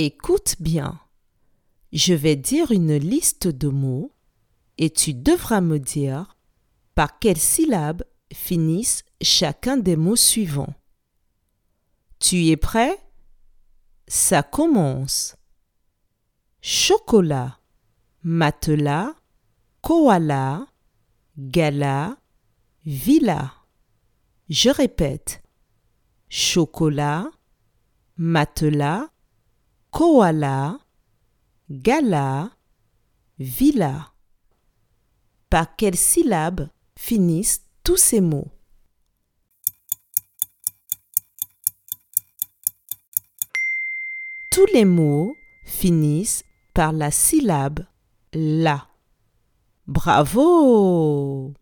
Écoute bien. Je vais dire une liste de mots et tu devras me dire par quelles syllabes finissent chacun des mots suivants. Tu es prêt? Ça commence. Chocolat, matelas, koala, gala, villa. Je répète. Chocolat, matelas, koala, gala, villa. Par quelles syllabes finissent tous ces mots? Tous les mots finissent par la syllabe la. Bravo